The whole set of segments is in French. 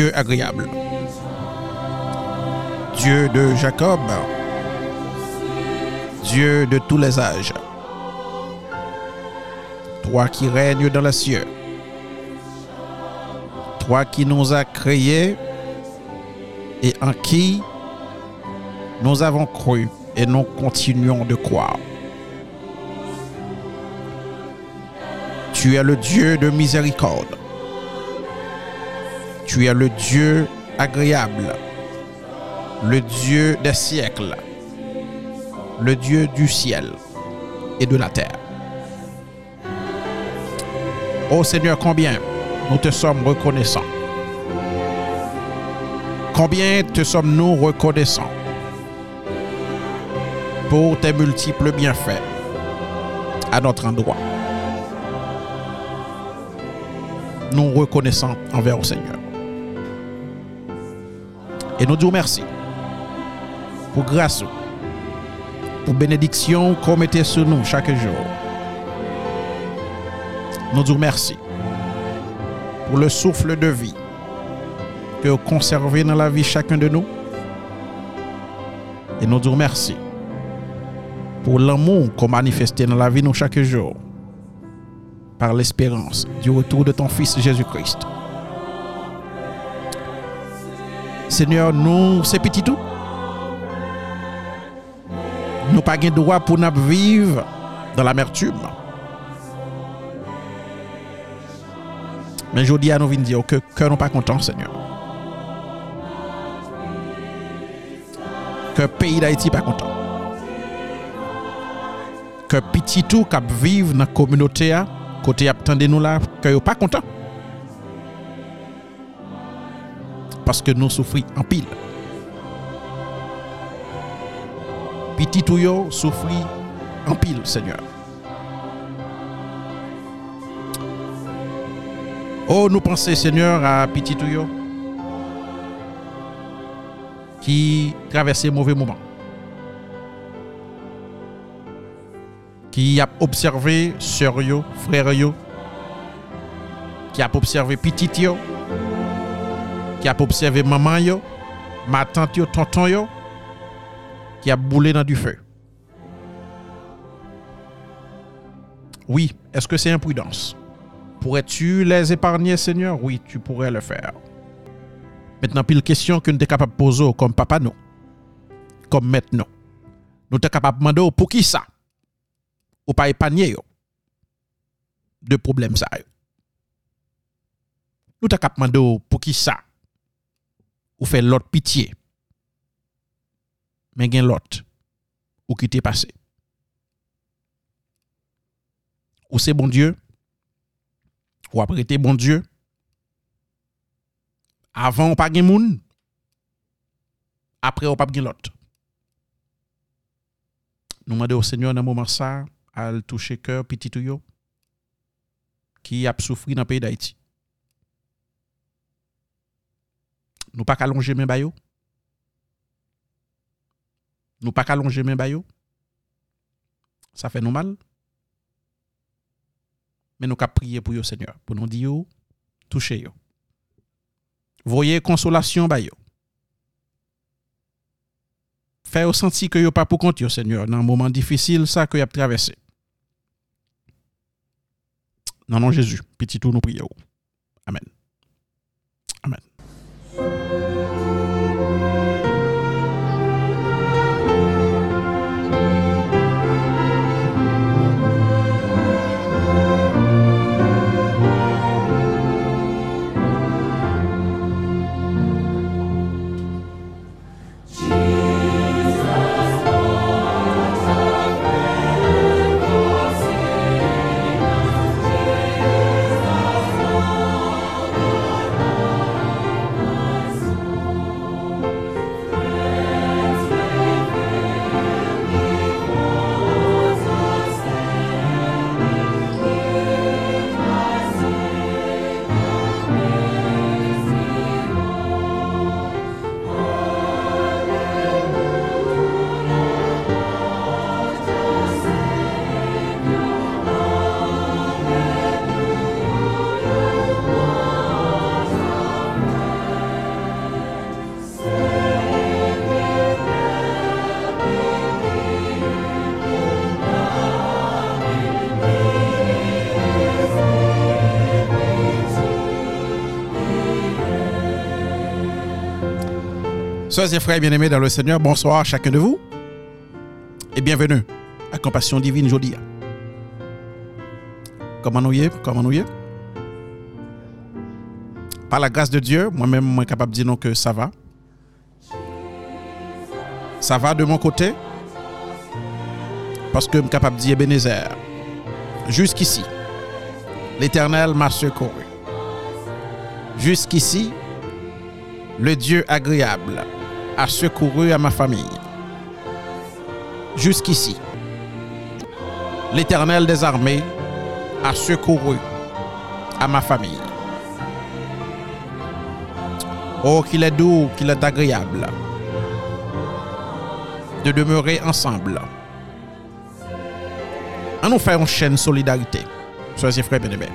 Dieu agréable. Dieu de Jacob. Dieu de tous les âges. Toi qui règnes dans les cieux. Toi qui nous as créés et en qui nous avons cru et nous continuons de croire. Tu es le Dieu de miséricorde. Tu es le Dieu agréable, le Dieu des siècles, le Dieu du ciel et de la terre. Ô Seigneur, combien nous te sommes reconnaissants. Combien te sommes-nous reconnaissants pour tes multiples bienfaits à notre endroit. Nous reconnaissons envers le Seigneur. Et nous disons merci pour grâce, pour bénédiction qu'on mettait sur nous chaque jour. Nous disons merci pour le souffle de vie que vous conservez dans la vie chacun de nous. Et nous disons merci pour l'amour qu'on manifesté dans la vie nous chaque jour par l'espérance du retour de ton Fils Jésus-Christ. Seigneur, nous, c'est petit tout. Nous pas de droit pour nous vivre dans l'amertume. Mais je dis à nous dire que cœur n'est pas content, Seigneur. Que le pays d'Haïti n'est pas content. Que petit tout qui vivent dans la communauté, côté attendez nous là, que pas content. Parce que nous souffrons en pile. Petit tout yo en pile, Seigneur. Oh, nous pensons, Seigneur, à petit Touyo qui traversait un mauvais moment. Qui a observé sœur yo, frère yo, qui a observé petit yo, qui a observé maman yo, ma tante yo, tonton yo, qui a boulé dans du feu. Oui, est-ce que c'est imprudence? Pourrais-tu les épargner, Seigneur? Oui, tu pourrais le faire. Maintenant, pile question que nous sommes capables de poser comme papa, non. Comme maintenant. Nous sommes capables de demander pour qui ça? Ou pas épargner de problèmes ça. Nous sommes capables de demander pour qui ça? Ou faire l'autre pitié. Mais gen l'autre ou qui t'est passé. Ou c'est bon Dieu? ou après bon Dieu. Avant, on pas de moun. Après, on pas de l'autre. Nous demandons au Seigneur dans moment ça, à toucher cœur petit yo qui a souffert dans le pays d'Haïti. Nous pas allonger mes bayo. Nous pas allonger mes bayo. Ça fait nous mal mais nous avons prier pour le Seigneur, pour nous dire, touchez yo. Voyez consolation ba yo. Faire sentir que yo pas pour compte Seigneur dans un moment difficile ça que y a traversé. Non non Jésus, petit tout nous prions. Amen. Et frères bien-aimés dans le Seigneur, bonsoir à chacun de vous et bienvenue à Compassion Divine Jodia. Comment nous y est? Comment nous y est? Par la grâce de Dieu, moi-même, moi capable de dire non que ça va. Ça va de mon côté parce que je suis capable de dire Ebenezer. Jusqu'ici, l'Éternel m'a secouru. Jusqu'ici, le Dieu agréable a secouru à ma famille. Jusqu'ici, l'Éternel des armées a secouru à ma famille. Oh, qu'il est doux, qu'il est agréable de demeurer ensemble. On nous fait une chaîne solidarité, et frères bien-aimés.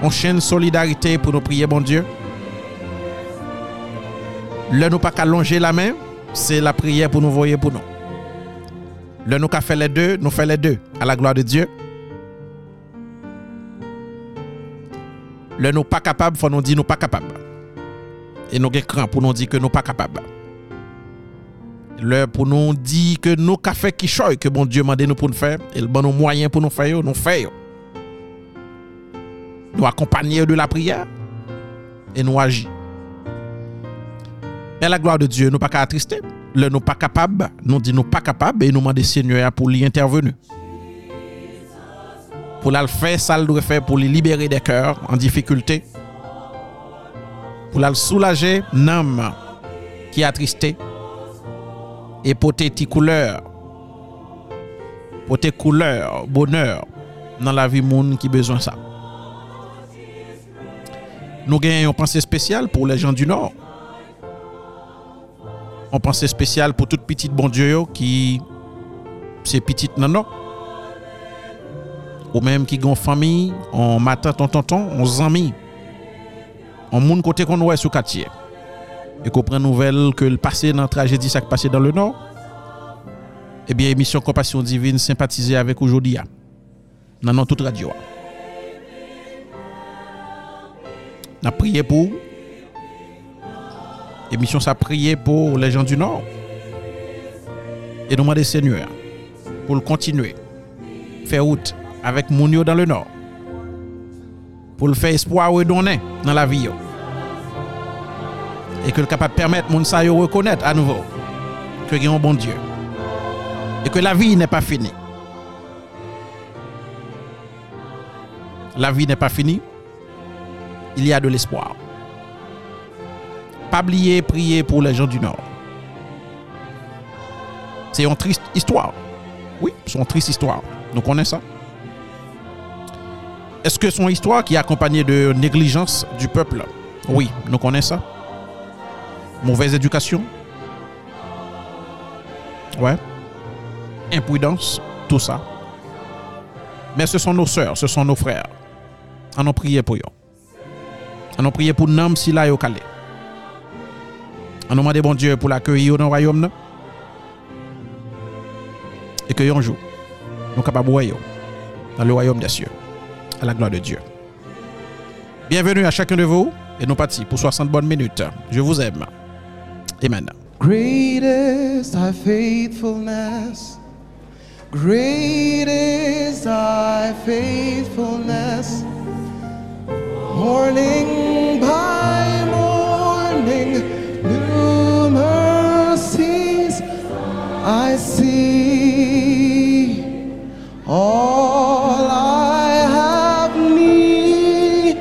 Une chaîne solidarité pour nous prier, bon Dieu. Le nous pas qu'à la main, c'est la prière pour nous voyer pour nous. Le nous qu'à faire les deux, nous fait les deux, à la gloire de Dieu. Le nous pas capable, faut nous dire nous pas capable. Et nous avons pour nous dire que nous pas capable. Le pour nous dire que nous avons fait qui choy que bon Dieu m'a nous pour nous faire et le bon nous moyen pour nous faire, nous faire. Nous accompagner de la prière et nous agir. Mais la gloire de Dieu, nous pas qu'à attrister. Le nous pas capable, nous dit nous pas capable et nous demander Seigneur pour lui intervenir. Pour la faire ça, doit faire pour les libérer des cœurs en difficulté. Pour la soulager, l'âme qui est. Et pour tes couleurs, pour tes couleurs, bonheur dans la vie monde qui besoin ça. Nous gagnons une pensée spéciale pour les gens du Nord. On pensée spéciale pour toute petite bon Dieu qui c'est petite non. Ou même qui ont famille, on matin ton tonton, on amis. On moun côté qu'on voit sous quartier. Et qu'on prend nouvelle que le passé dans la tragédie ça passé dans le nord. Eh bien émission Compassion divine sympathiser avec aujourd'hui. Dans notre toute radio. On a prié pour Émission ça prier pour les gens du Nord. Et nous demander Seigneur pour continuer. Faire route avec Mounio dans le Nord. Pour le faire espoir redonner dans la vie. Et que le capable permettre moun sa reconnaître à nouveau que a un bon Dieu. Et que la vie n'est pas finie. La vie n'est pas finie. Il y a de l'espoir. Pas oublier prier pour les gens du Nord. C'est une triste histoire. Oui, c'est une triste histoire. Nous connaissons ça. Est-ce que son histoire qui est accompagnée de négligence du peuple? Oui, nous connaissons ça. Mauvaise éducation. Ouais. Imprudence, tout ça. Mais ce sont nos sœurs, ce sont nos frères. On a prié pour eux. On a prié pour nous si là au. On nous demande bon Dieu pour l'accueillir dans le royaume. Et que un jour, nous sommes capables de dans le royaume des cieux, à la gloire de Dieu. Bienvenue à chacun de vous et nous partons pour 60 bonnes minutes. Je vous aime. Amen. Great is thy faithfulness. Great is thy faithfulness. Morning by morning, I see. All I have need.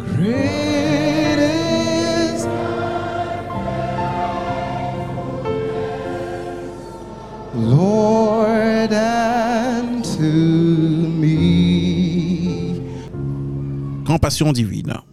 Great is Lord unto me. Compassion divine.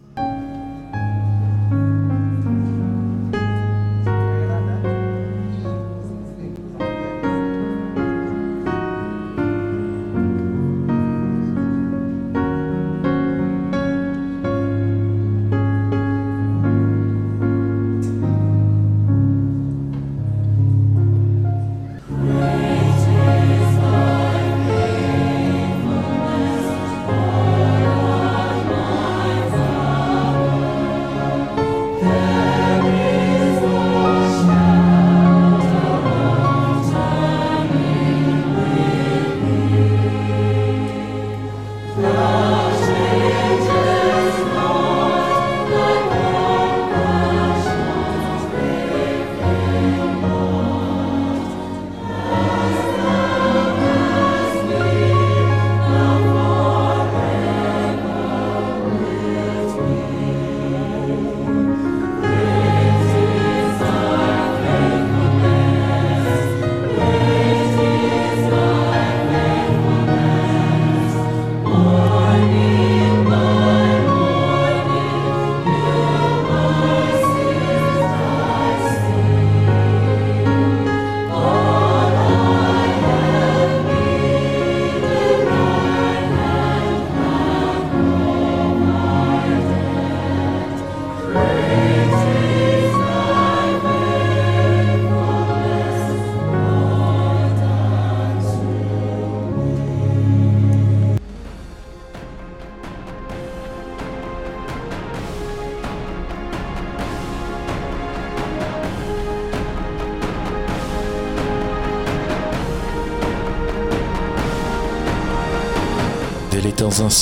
Dès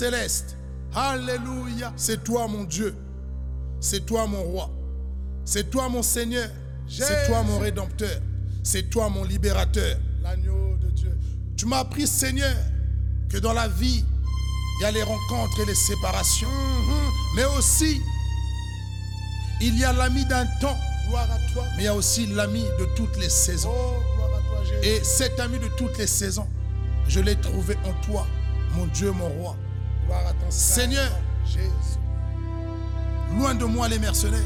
Céleste, Alléluia, c'est toi mon Dieu, c'est toi mon roi, c'est toi mon Seigneur, c'est toi mon Rédempteur, c'est toi mon libérateur, l'agneau de Dieu. Tu m'as appris Seigneur que dans la vie, il y a les rencontres et les séparations, mais aussi il y a l'ami d'un temps, gloire à toi, mais il y a aussi l'ami de toutes les saisons. Et cet ami de toutes les saisons, je l'ai trouvé en toi, mon Dieu, mon roi. Seigneur, loin de moi les mercenaires.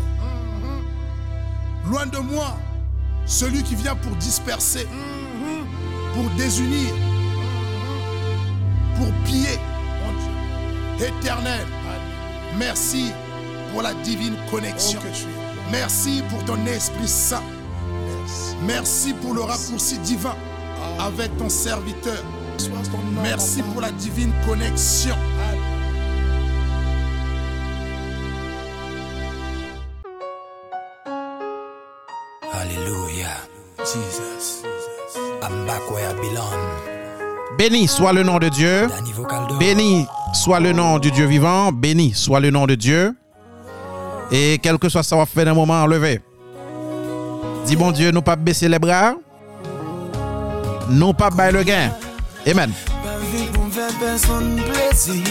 Loin de moi celui qui vient pour disperser, pour désunir, pour piller. Mon Dieu. Éternel, merci pour la divine connexion. Merci pour ton Esprit Saint. Merci pour le raccourci divin avec ton serviteur. Merci pour la divine connexion. Jesus. I'm back where I belong. Béni soit le nom de Dieu. Béni soit le nom du Dieu vivant. Béni soit le nom de Dieu. Et quel que soit ça va faire un moment enlevé. Dis bon Dieu, nous pas baisser les bras. Nous pas bailler le gain. Amen. Pa viv pou m fè person plezi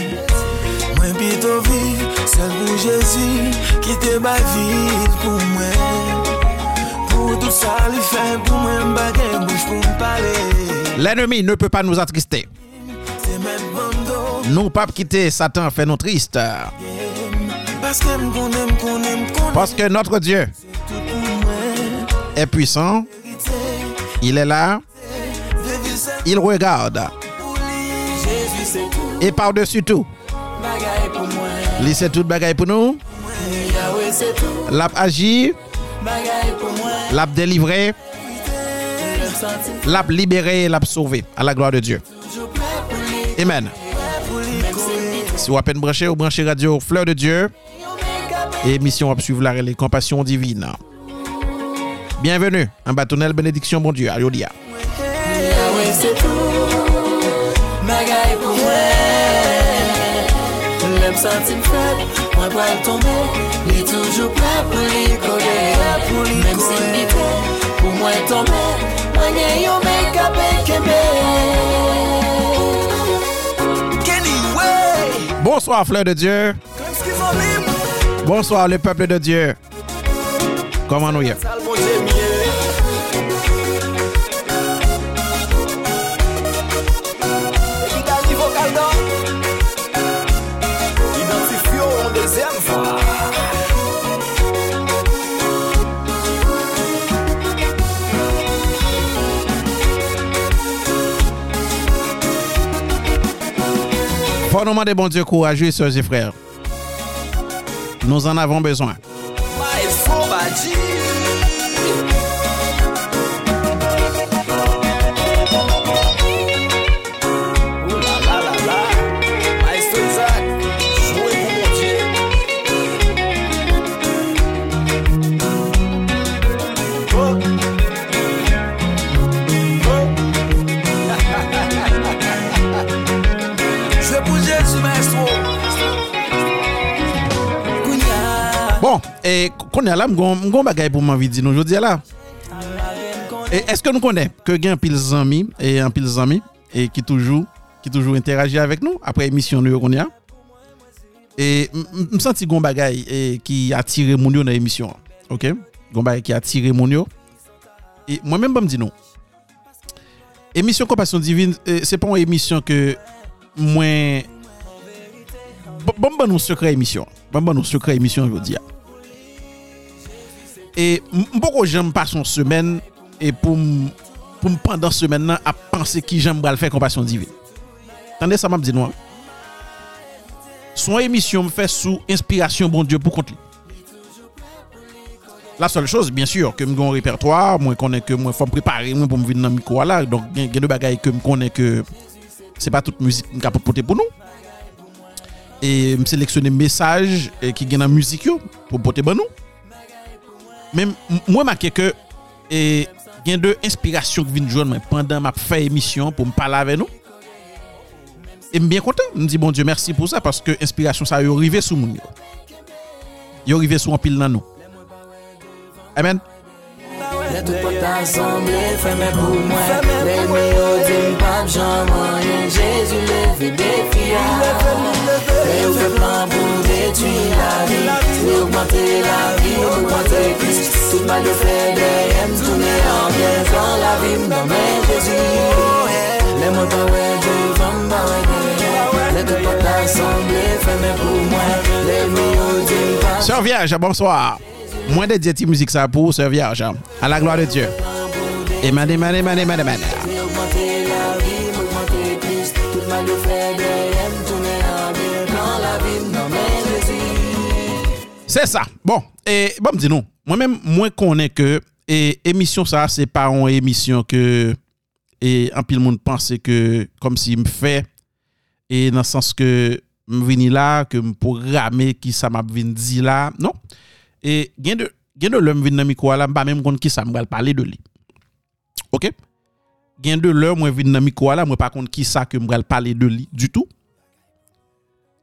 Mwen pito viv sel pou Jezi Ki te bay vil pou mwen L'ennemi ne peut pas nous attrister. Nous pas quitter Satan fait nous konen Parce que notre Dieu est puissant. Il est là. Il regarde. Et par-dessus tout, il sait tout bagaille pour nous. Se tout L'a délivré, l'a libéré, l'a sauvé. À la gloire de Dieu. Amen. Si vous à peine branché ou branché radio Fleur de Dieu, kape émission à suivre la les compassion divine. Bienvenue en bâtonnel bénédiction bon Dieu. Alléluia. Mwen pou al tombe, li toujou pre pou li kode. Mem si mi te, pou mwen tombe Mwen gen yon me kape kembe. Kenny Way Bonsoir fleur de dieu. Bonsoir le peuple de dieu. Koman nou ye? Encore nous demander bon Dieu courageux, sœurs et frères. Nous en avons besoin. Qu'on est là, m'gon bagay pour m'envie dire nous aujourd'hui là. Et est-ce que nous connaissons que gen pile zami et un pile et qui toujours qui toujours interagit avec nous après émission nous qu'on. Et me senti gon bagay et qui a tiré mon dans l'émission. OK? Gon bagay qui a tiré mon yo. Et moi-même, me dis non. Émission Compassion Divine, euh, c'est pas une émission que moi. Bon, bon, nous secret émission. Bon, bon, nous secret émission, je E mpoko jem pa son semen E pou m, pou m pandan semen nan A panse ki jem bral fè kompasyon divin. Tande sa map di nou an. Son emisyon m fè sou Inspirasyon bon dieu pou kont li. La sol chose, bien sûr, ke m gon repertoar Mwen konen ke mwen fòm prepare Mwen pou m vin nan mikwa la Don gen, gen de bagay ke m konen ke Se pa tout müzik m ka popote pou nou. E m seleksyonen mesaj e Ki gen nan müzik yo Popote ban nou. Men mwen make ke e, gen de inspirasyon ki vin joun mwen pandan map fè emisyon pou m pala ave nou. E m bien kontan. M di bon Diyo mersi pou sa paske inspirasyon sa yo rive sou moun yo. Yo rive sou an pil nan nou. Amen. Le tout pou t'assemble, fèmè pou mwen Le mi odi mpap jan mwen Jésus leve defia Le ou fè plan pou detui la vi Le ou augmente la vi, ou augmente kris Tout mal yo fè deyem, toune an bien Kan la vi mdan men Jésus. Le mwen pa wè devan ba wè deyem Le tout pou t'assemble, fèmè pou mwen Le mi odi mpap jan mwen Jean Vierge, bonsoir. Moins de diéti musique ça pour Sœur Vierge. À la gloire de Dieu. Amen, amen, amen, amen, amen. Augmenter la vie, augmenter Christ. Tout mal de fait des M, tourner en bien. Dans la vie, dans mes Jésus. C'est ça. Bon, et bon, me dis nous. Moi-même, moi connais que et émission ça, c'est pas une émission que et un pile monde pense que comme si me fait et dans le sens que me vini là que me programmer qui ça m'a dit là. Non. E gen de, gen de lèm vin nan mikwa la, mpa mèm kon ki sa mgal pale de li. Ok? Gen de lèm mwen vin nan mikwa la, mwen pa kon ki sa ke mgal pale de li du tout.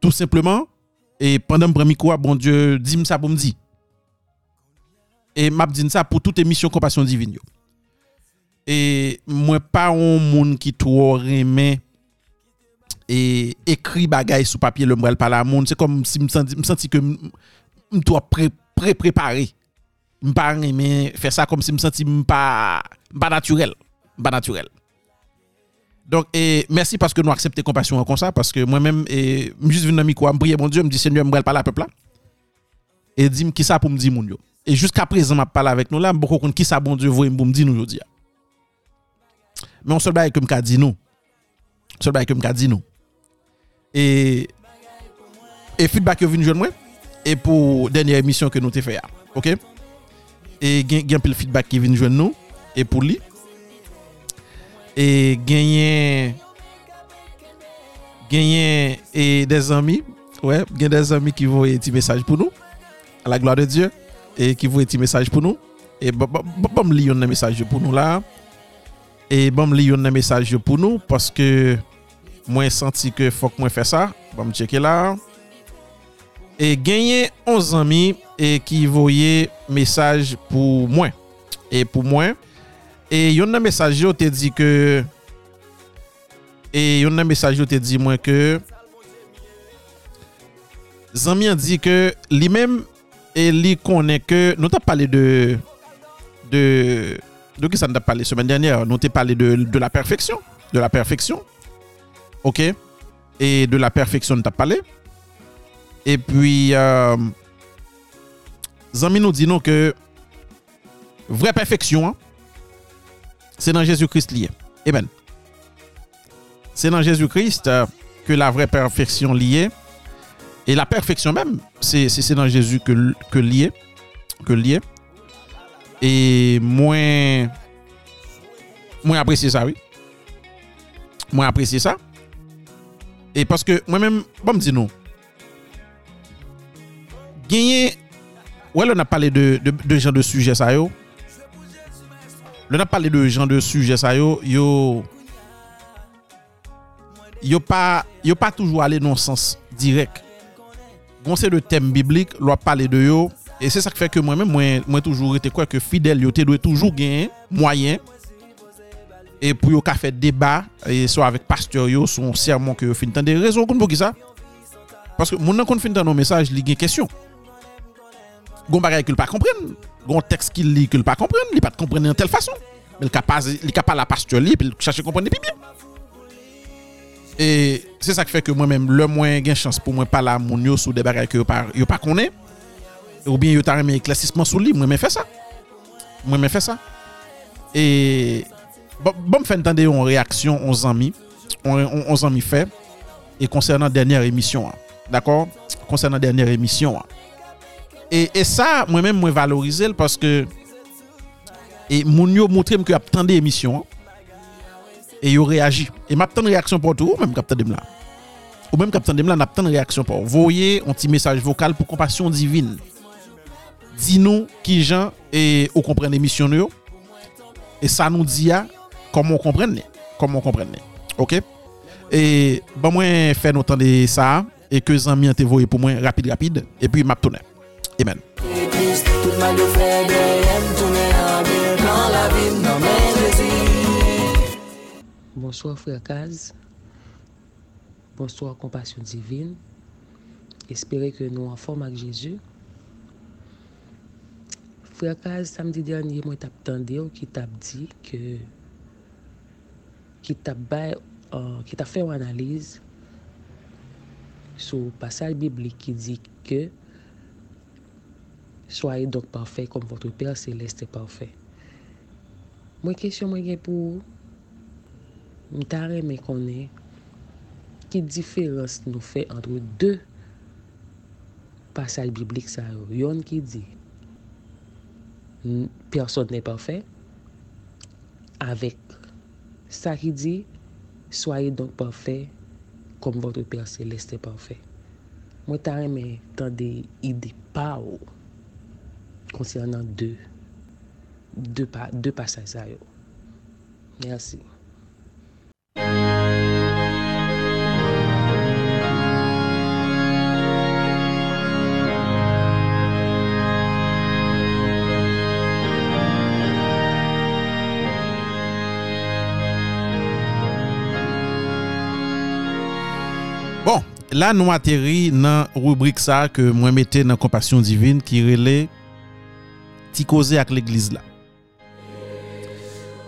Tout simplement, e pandan mpren mikwa, bon dieu, di msa pou mdi. E map din sa pou tout emisyon kompasyon divin yo. E mwen pa ou moun ki tou reme e ekri bagay sou papye le mbrel pala moun. Se kom si m senti, m senti ke m tou apre pré préparer. Me pas aimer faire ça comme si me senti me pas pas naturel, pas naturel. Donc, et merci parce que nous acceptons compassion comme ça, parce que moi-même, et juste venu dans micro, prier mon Dieu, me dit Seigneur, me parler à peuple là. Et dis qui ça pour me dire mon Dieu? Et jusqu'à présent, m'a parlé avec nous là, beaucoup compte qui ça bon Dieu voit me dire nous. Mais on seul bail que me dit nous. Seul bail que me dit nous. Et et feedback que vient joindre moi? et pour dernière émission que nous t'ai fait OK? Et gain le feedback qui vient joindre nous et pour lui. Et gagner gagner et des amis ouais gain des amis qui vont des message pour nous à la gloire de Dieu et qui vont des message pour nous. Et bam bam li un message pour nous là. Et bam li un message pour nous parce que moi senti que faut que moi faire ça. Bam checker là. Et gagner 11 amis et qui voyaient message pour moi et pour moi et yon nan message yo te dit que et yon nan message yo te dit moi que Zami a dit que lui-même et lui connaît que nous t'a parlé de de qui ça nous a parlé semaine dernière nous t'a parlé de, de la perfection de la perfection OK? Et de la perfection nous t'a parlé et puis euh, Zami nous dit non que vraie perfection hein, c'est dans Jésus-Christ lié. Amen. C'est dans Jésus-Christ euh, que la vraie perfection liée. Et la perfection même, c'est dans Jésus que, que lié. Que lié. Et moins. Moins apprécier ça, oui. Moins apprécier ça. Et parce que moi-même, bon, me dis non. Genye, wè lè nan pale de, de, de jan de suje sa yo. Lè nan pale de jan de suje sa yo, yo... Yo pa, yo pa toujou ale non sens direk. Gon se de tem biblik, lò pale de yo. E se sa k fè ke mwen mwen, mwen, mwen toujou rete kwa ke fidel yo te dwe toujou genye, mwayen. E pou yo ka fè deba, e so avèk pasteur yo, son sermon ke yo fin tan de rezon kon pou ki sa. Paske moun nan kon fin tan nou mesaj li gen kesyon. gon bagay ki l pa kompren, gon tekst ki li ki l pa kompren, li pa te kompren nan tel fason. Men li ka pa, li ka pa la pastur li, pi l chache kompren epi bib. E se sa ki fe ke mwen men, le mwen gen chans pou mwen pala moun yo sou de bagay ki yo pa, yo pa konen, ou bien yo ta reme klasisman sou li, mwen men fe sa. Mwen men fe sa. E bon mwen fè entende yon reaksyon on zanmi, on, on, on zanmi fe, e konsernan denyer emisyon an. D'akor? Konsernan denyer emisyon an. E, e sa, mwen men mwen valorize l, paske e moun yo moutrem ki ap tan de emisyon, e yo reagi. E map tan reaksyon pou tou, ou menm kap tan dem la. Ou menm kap tan dem la, nap tan reaksyon pou. Voye, an ti mesaj vokal pou kompasyon divin. Di nou ki jan, e ou kompren emisyon yo, e sa nou di ya, komon kompren ne. Komon kompren ne. Ok? E, ban mwen fè nou tan de sa, e ke zan mi an te voye pou mwen rapide rapide, e pi map tounen. Bonsoir frère Kaz. Bonsoir compassion divine. Espérez que nous en forme avec Jésus. Frère Kaz, samedi dernier, moi t'ap tendé ou qui t'a dit que qui t'a euh, qui t'a fait une analyse sur le passage biblique qui dit que Soye donk parfè kom votre Père Céleste parfè. Mwen kesyon mwen gen pou mtare mwen konen ki diferans nou fè antre dè pasaj biblik sa yo. Yon ki di person nè parfè avèk sa ki di soye donk parfè kom votre Père Céleste parfè. Mwen tare mwen tan de ide pa ou konsernan de, de, pa, de pasaj sa yo. Mersi. Bon, la nou ateri nan rubrik sa ke mwen mette nan kompasyon divin ki rele ti koze ak l'eglize la.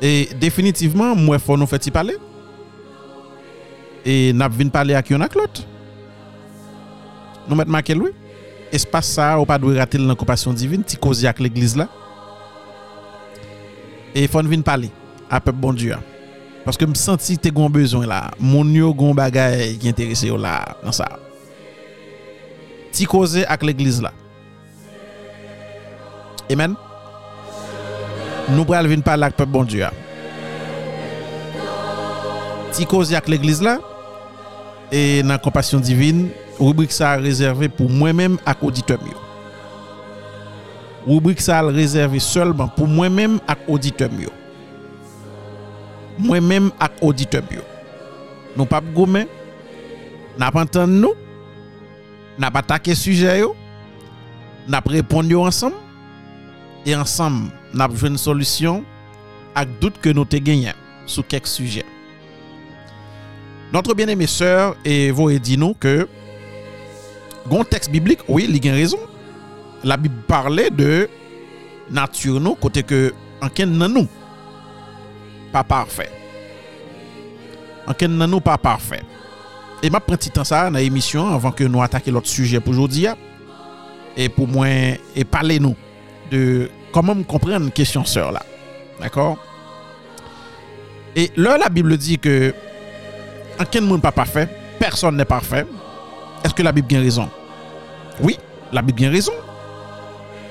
E definitivman mwen fò nou fè ti pale. E nap vin pale ak yon ak lot. Nou met makel wè. Espas sa ou pa dwe ratel nan kopasyon divin, ti koze ak l'eglize la. E fò nou vin pale apèp bon diwa. Paske m senti te gon bezon la. Moun yo gon bagay ki enterese yo la nan sa. Ti koze ak l'eglize la. Amen. Nous pral vinn parler avec peuple bon Dieu. Ti cause avec l'église là et dans compassion divine, rubrique ça réservé pour moi-même et auditeur. Rubrique ça réservé seulement pour moi-même et auditeur moi-même ak auditeur. Nous pas gourmet, n'a pas entendu nous, n'a pas attaqué sujet yo, n'a répondu ensemble et ensemble n'a joué une solution avec doute que nous te gagné sur quelques sujets. Notre bien-aimé sœur et dit nous que gon texte biblique, oui, il a raison. La Bible parlait de nature nous côté que en nan nous pas parfait. En nan nous pas parfait. Et m'a prend petit temps ça dans l'émission avant que nous attaquions l'autre sujet pour aujourd'hui. Et pour moi, et parler nous de comment me comprendre une question sœur là. D'accord? Et là, la Bible dit que en monde pas parfait, personne n'est parfait. Est-ce que la Bible a raison? Oui, la Bible a raison.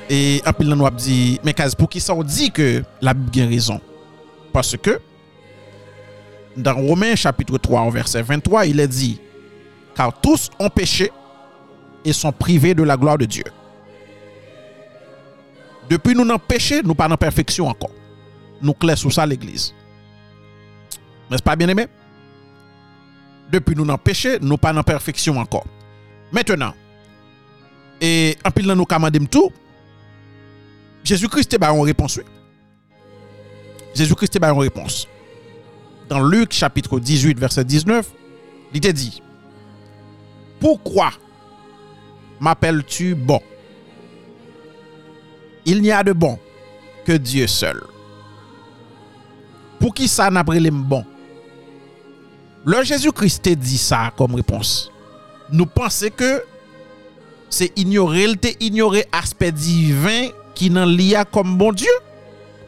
Et peu nous a dit, mais pour qui ça on dit que la Bible a raison? Parce que dans Romains chapitre 3 au verset 23, il est dit, car tous ont péché et sont privés de la gloire de Dieu. Depuis nous n'avons péché, nous pas en perfection encore. Nous clair sous ça l'église. N'est-ce pas bien aimé? Depuis nous n'avons péché, nous pas en perfection encore. Maintenant, et en pile dans nous tout, Jésus-Christ est une réponse. Jésus-Christ est une réponse. dans Luc chapitre 18, verset 19, il était dit, Pourquoi m'appelles-tu bon? Il n'y a de bon que Dieu seul. Pour qui ça n'a pas les bon Le Jésus-Christ dit ça comme réponse. Nous pensons que c'est ignorer, ignorer aspect divin qui n'en lia comme bon Dieu,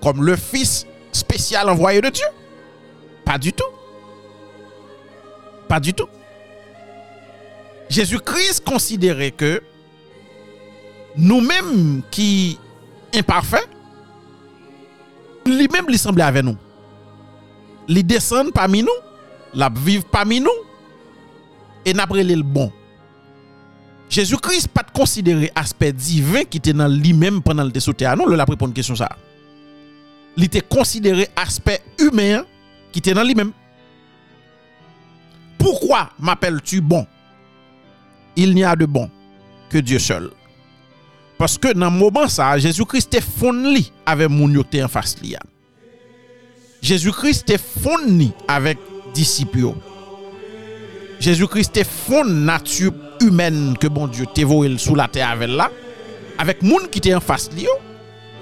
comme le Fils spécial envoyé de Dieu. Pas du tout. Pas du tout. Jésus-Christ considérait que nous-mêmes qui imparfaits, lui-même lui semblait avec nous. Il descend parmi nous, la vivre parmi nous, et n'a le bon. Jésus-Christ pas de considérer aspect divin qui était dans lui-même pendant le dessauté à nous, le la répondre une question ça. Il était considéré aspect humain qui était dans lui-même. Pourquoi m'appelles-tu bon? Il n'y a de bon que Dieu seul. Parce que dans le moment Jésus-Christ est fourni avec mon en face lia. Jésus-Christ est fourni avec disciples. Jésus-Christ est fond nature humaine que bon Dieu voulu sous la terre avec avec moun qui était en face lui.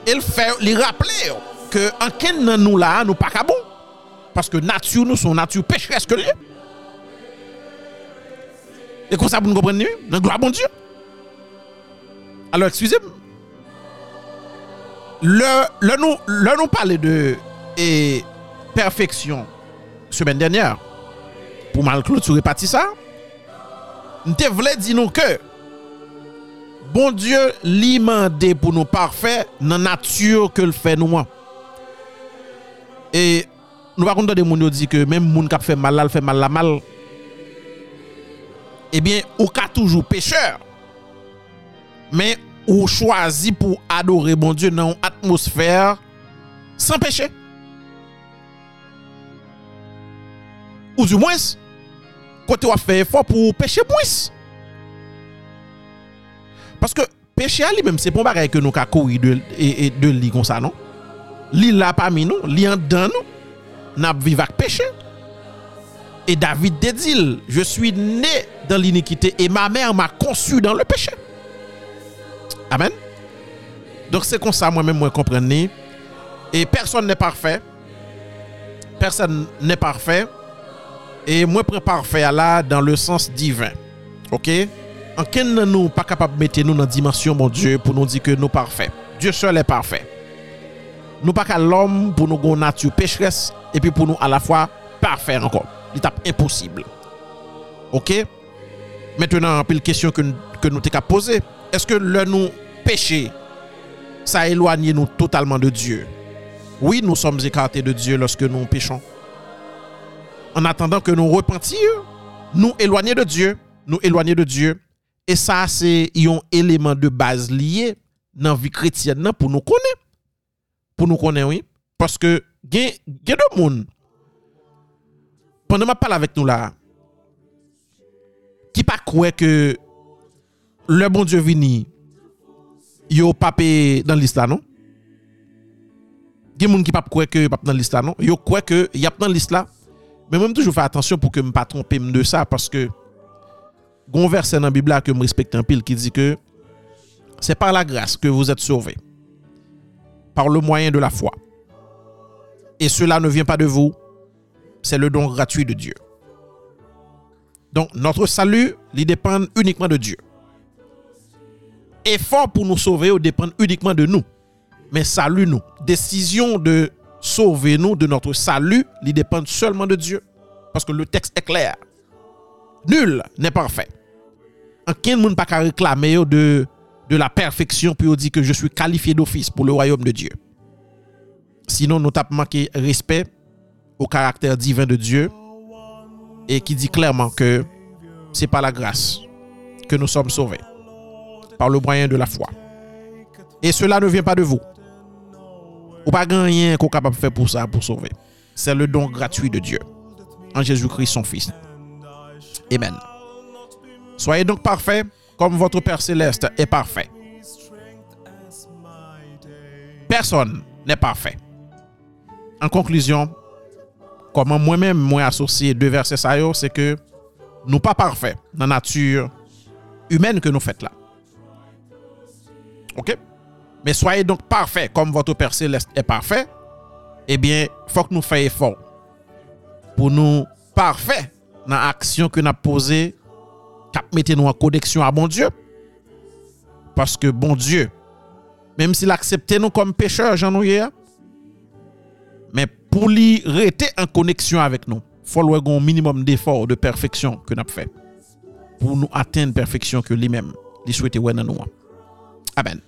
Il fait lui rappeler que nous là, nous pas bon. Parce que nature nous son nature pécheresse que lui. Et comme ça vous comprenez, dans gloire bon Dieu. Alors excusez-moi. Le, nous, le nous parler de perfection semaine dernière. Pour mal clôturer parti ça. Nous te voulais dire que bon Dieu lui mandé pour nous parfaits dans la nature que le fait nous. Et nous pas de moun dit que même moun qui fait mal, là, fait mal la mal. Eh bien, ou toujours pécheur. Mais ou choisi pour adorer bon Dieu dans une atmosphère sans péché. Ou du moins, côté ou fait effort pour pécher moins. Parce que péché lui-même, c'est pas pareil que nous courir de, et, de lit comme ça, non? Li là parmi nous, li en dans nous, n'a vivre avec péché. Et David dit, je suis né dans l'iniquité et ma mère m'a conçu dans le péché. Amen? Donc c'est comme ça moi-même moi comprenez. Et personne n'est parfait. Personne n'est parfait. Et moi prends parfait là dans le sens divin. OK? En quel nous pas capable de mettre nous dans la dimension mon Dieu pour nous dire que nous parfaits? Dieu seul est parfait. Nous pas qu'à l'homme pour nous avoir nature pécheresse et puis pour nous à la fois parfait encore. L'étape impossible. OK? Maintenant, une question que, que nous t'ai poser. Est-ce que le nous péché, ça éloigne nous totalement de Dieu? Oui, nous sommes écartés de Dieu lorsque nous péchons. En attendant que nous repentir, nous éloigner de Dieu, nous éloigner de Dieu. Et ça, c'est un élément de base lié dans la vie chrétienne pour nous connaître. Pour nous connaître, oui. Parce que, il y a de monde, pendant je parle avec nous là, qui pas croire que le bon Dieu vini, yo papé dans là non? Il y a des gens qui que dans là non? Yo que y a dans là. Mais moi toujours faire attention pour que me pas tromper de ça parce que gon verset dans la Bible que me respecte un pile qui dit que c'est par la grâce que vous êtes sauvés par le moyen de la foi. Et cela ne vient pas de vous, c'est le don gratuit de Dieu. Donc notre salut, il dépend uniquement de Dieu. Effort pour nous sauver dépend uniquement de nous. Mais salut nous, décision de sauver nous de notre salut, il dépend seulement de Dieu. Parce que le texte est clair. Nul n'est parfait. Aucun monde pas réclamer de, de la perfection puis dit que je suis qualifié d'office pour le royaume de Dieu. Sinon, nous avons manqué respect au caractère divin de Dieu et qui dit clairement que c'est par la grâce que nous sommes sauvés, par le moyen de la foi. Et cela ne vient pas de vous. Ou pas rien qu'on capable de faire pour ça, pour sauver. C'est le don gratuit de Dieu, en Jésus-Christ son Fils. Amen. Soyez donc parfaits comme votre Père céleste est parfait. Personne n'est parfait. En conclusion, comment moi-même, moi associé deux versets c'est que nous pas parfaits dans la nature humaine que nous faites là. Ok? Mais soyez donc parfait comme votre Père Céleste est parfait. Eh bien, il faut que nous fassions effort pour nous parfaits dans l'action que nous avons posée, cap mettez nous en connexion à bon Dieu. Parce que bon Dieu, même s'il acceptait nous comme pécheurs, j'en ai mais pour lui rester en connexion avec nous, il faut un minimum d'effort de perfection que nous avons fait pour nous atteindre la perfection que lui-même lui souhaitait dans nous. Amen.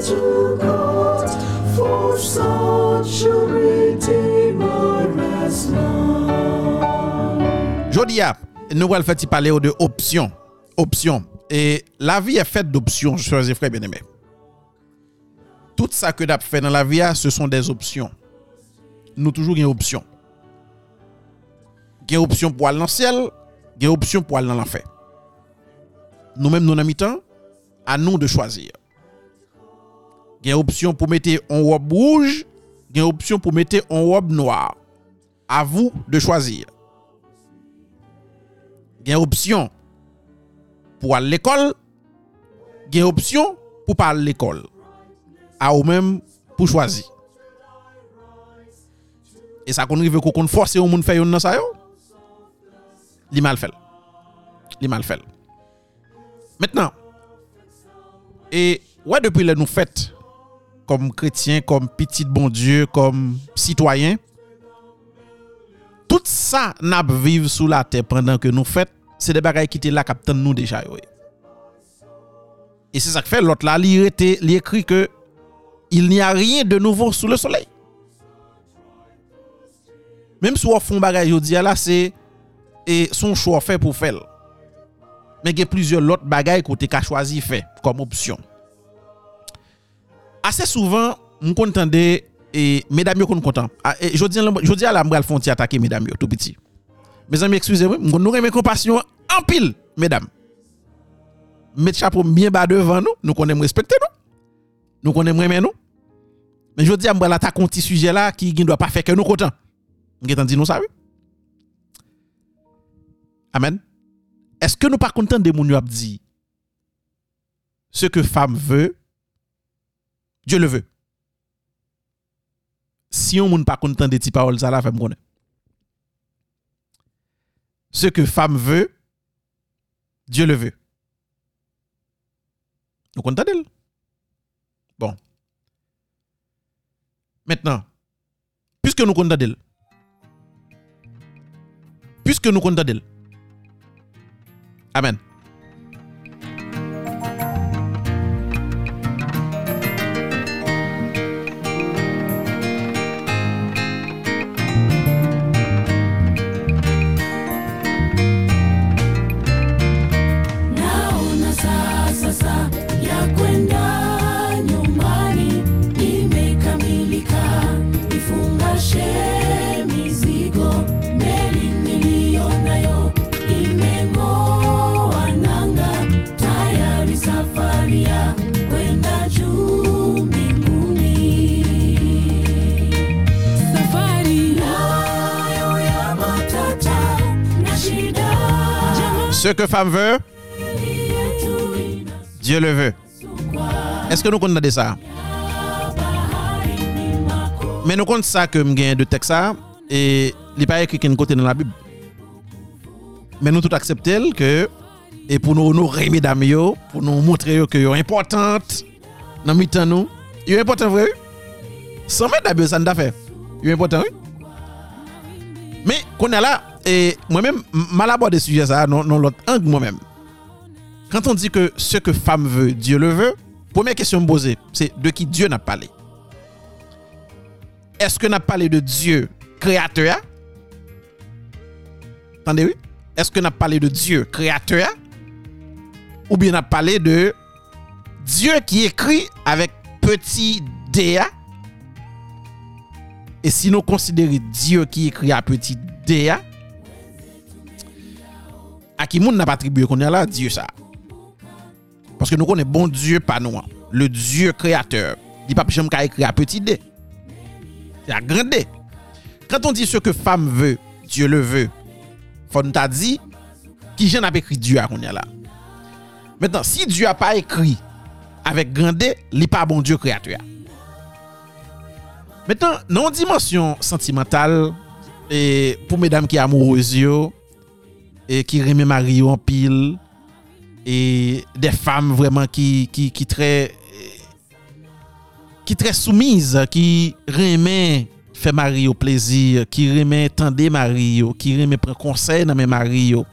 to God, for such a redeemer as mine. Jodi a, nous allons faire parler de options. Options. Et la vie est faite d'options, chers et frères bien-aimés. tout ça que d'ap fait dans la vie, ce sont des options. Nous toujours une option. Une option pour aller dans le ciel, une option pour aller dans l'enfer. Nous-mêmes, nous, en temps, à nous de choisir. Une option pour mettre en robe rouge, une option pour mettre en robe noire. À vous de choisir. Une option pour aller à l'école, une option pour pas aller à l'école. À vous-même pour choisir. Et ça qu'on veut qu'on force au monde faire nan ça yo? Li mal fait. Li mal fait. Maintenant, et ouais depuis le nous fait comme chrétiens, comme petit bon Dieu, comme citoyens, tout ça n'a vivre sous la terre pendant que nous fait, c'est des bagages qui étaient là captain nous déjà. Et c'est ça que fait l'autre là, il écrit que il n'y a rien de nouveau sous le soleil. Même si on fait un bagage aujourd'hui, là, c'est son choix fait pour faire. Mais il y a plusieurs autres bagages qu'on a choisi faire comme option. Assez souvent, on contendait et mesdames, on content. Ah, je dis à la m'bral font attaquer mesdames, tout petit. Mes amis, excusez-moi, nous remet compassion en pile, mesdames. Mettre chapeau bien bas devant nous, nous qu'on aime respecter nous. Nous connaissons même nous. Mais je dis à moi, là, t'as un petit sujet là qui ne doit pas faire que nous content. Nous avons dit nous ça, oui. Amen. Est-ce que nous pas content de nous dit ce que femme veut, Dieu le veut. Si on n'est pas content de ces paroles, ça la femme connaît. Ce que femme veut, Dieu le veut. Nous content d'elle. Maintenant, puisque nous contents d'elle, puisque nous comptons d'elle. Amen. Ce que femme veut, Dieu le veut. Est-ce que nous de ça? Mais nous comptons ça que nous avons de texte et il n'est pas écrit qu'un côté dans la Bible. Mais nous tout acceptons que et pour nous honorer mesdames pour nous montrer que yo importante dans mi-temps nous. Yo important vrai? Sans mesdames ça n'a fait. Yo important oui? Mais qu'on est là et moi-même mal abordé sujet ça non non l'autre angle moi-même. Quand on dit que ce que femme veut, Dieu le veut, première question poser, c'est de qui Dieu n'a parlé? Est-ce que n'a parlé de Dieu créateur? Attendez, oui? Est-ce que n'a parlé de Dieu créateur? Ou bien n'a parlé de Dieu qui écrit avec petit d? Et si nous considérons Dieu qui écrit à petit d à qui moun n'a pas attribué qu'on est là Dieu ça. Parce que nous connaissons bon Dieu pas nous le Dieu créateur. Il pas jamais qu'à écrire à petit d c'est à grand d quand on dit ce que femme veut Dieu le veut faut nous t'a dit qui j'en a écrit Dieu à qu'on est là. Maintenant si Dieu a pas écrit avec grand d il pas bon Dieu créateur. Maintenant non dimension sentimentale et pour mesdames qui amoureuses e ki reme Mario an pil, e de fam vreman ki, ki, ki tre, ki tre soumise, ki reme fe Mario plezir, ki reme tende Mario, ki reme pren konsey nan men Mario,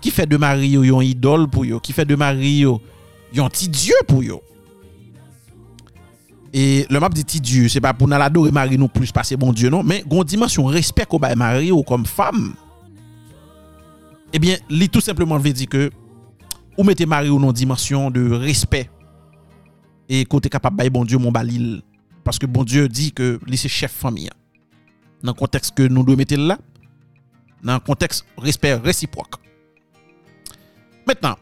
ki fe de Mario yon idol pou yo, ki fe de Mario yon ti dieu pou yo. E le map di ti dieu, se pa pou nan adore Mario nou plus, pa se bon dieu nou, men goun dimensyon respect ko bay Mario kom fam, Ebyen, eh li tout simplement ve di ke ou mette mari ou nan dimensyon de respect e kote kapap bay bon Diyo moun balil. Paske bon Diyo di ke li se chef fami. Nan konteks ke nou do mette la, nan konteks respect resiprok. Metnan,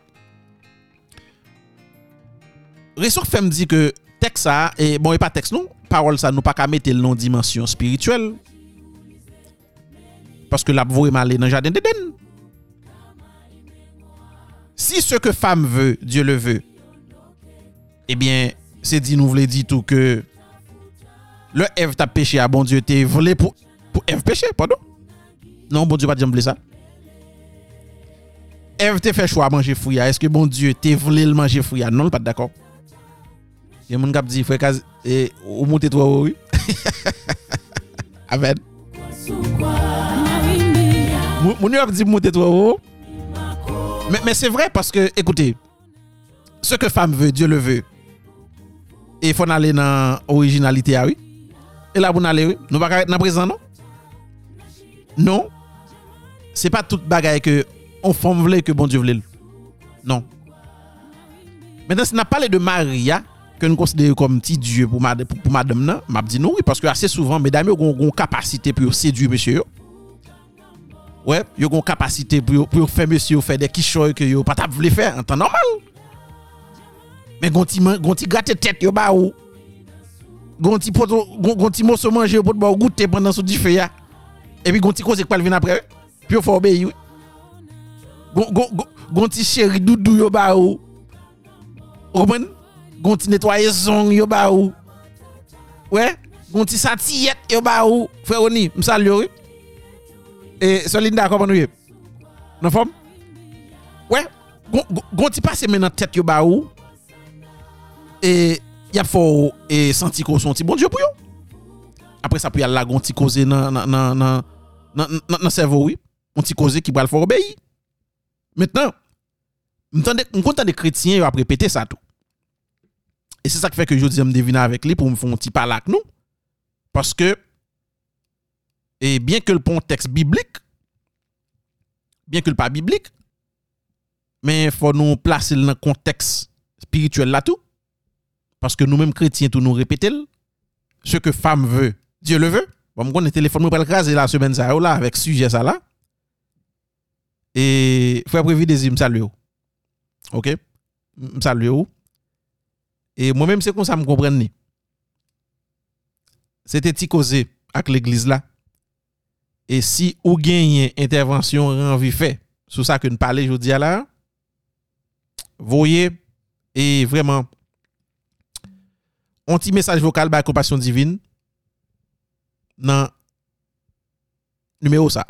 Resor Fem di ke tek sa, e bon e pa tek nou, parol sa nou pa ka mette l non dimensyon spirituel. Paske la pou vreman le nan jaden deden. si ce que femme veut, Dieu le veut, ebyen, eh se di nou vle di tou ke le ev ta peche a ah, bon Dieu te vle pou, pou ev peche, pardon. Non, bon Dieu pa diyan vle sa. Ev te fe chwa manje fouya, ah, eske bon Dieu te vle l manje fouya, ah? non l pat d'akor. Yon moun kap di fwe kaz, e, ou mouti twa ou ou. Amen. Moun yo ap di mouti twa ou ou. Mais, c'est vrai parce que, écoutez, ce que femme veut, Dieu le veut. Et il faut aller dans l'originalité, ah oui. Et là, vous allez, oui. Nous pas dans présent, non? Non. C'est pas toute bagaille que on femme voulait que bon Dieu voulait. Non. Maintenant, si on a de Maria, que nous considérons comme petit Dieu pour, mad- pour, madame, non, parce que assez souvent, mesdames, ont une capacité pour séduire monsieur. ouais, ils ont une capacité pour, pour faire monsieur faire des quichots que yo pas voulu faire en temps normal. Mais gonti gonti gratter tête yo ba ou. Gonti poto gonti morceau manger pour ba goûter pendant sous du feu ya. Et puis gonti cause pas venir après. Puis faut obéir. Gonti chéri doudou yo ba ou. Roman gonti nettoyer zon yo ba ou. Ouais, gonti satillette yo ba ou. Frère Oni, m'salue. Et Solinda, comment nous y Dans forme Ouais. Gonti passe maintenant tête yo ba ou. Et y a fort et senti qu'on son bon Dieu pour yo. Après ça puis y a la gonti nan, nan, nan, nan, nan cerveau oui. On ti causer qui va le faire obéir. Maintenant, on content des chrétiens yo a répéter ça tout. Et c'est ça qui fait que je dis me deviner avec lui pour me faire un petit parler avec nous parce que et bien que le contexte biblique, bien que le pas biblique, mais il faut nous placer dans le contexte spirituel là tout. Parce que nous-mêmes chrétiens, tout nous répéter ce que femme veut, Dieu le veut. Bon, moi, le téléphone, va le craser la semaine ça là, avec sujet ça là. Et frère prévu des me salue. OK? Me salue. Et moi-même, c'est comme ça me comprendre. C'était ti causé avec l'église là. E si ou genyen intervensyon renvi fe, sou sa ke nou pale jodi ala, voye, e vreman, on ti mesaj vokal ba kompasyon divin nan numero sa.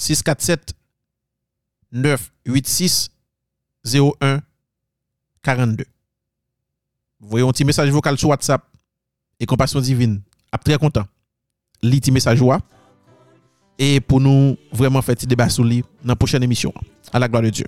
647-986-0142. Voye, on ti mesaj vokal sou WhatsApp e kompasyon divin. Ap tre kontan. Li message wa. Et pour nous vraiment faire petit débat sur lui dans la prochaine émission. À la gloire de Dieu.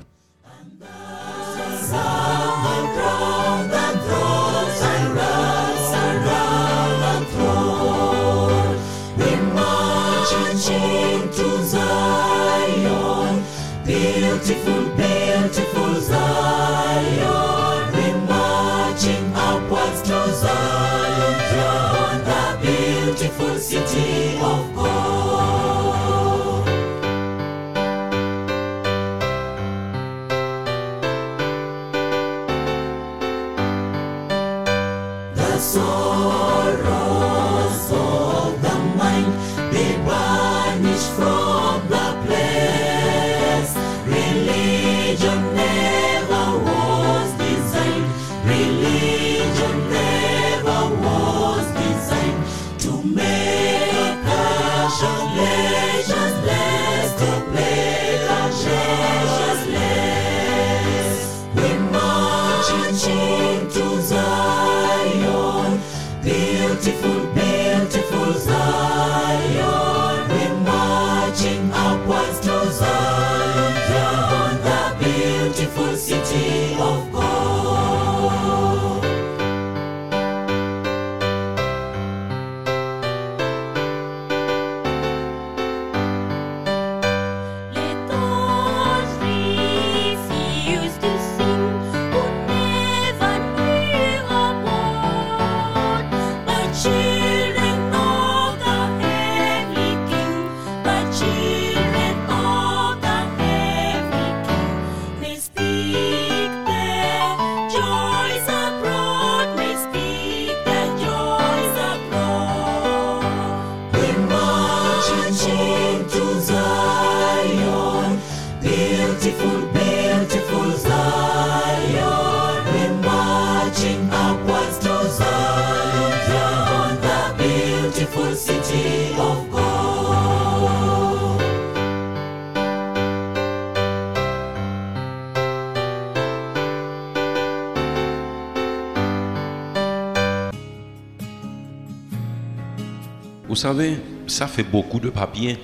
Savez, ça fait beaucoup de papier,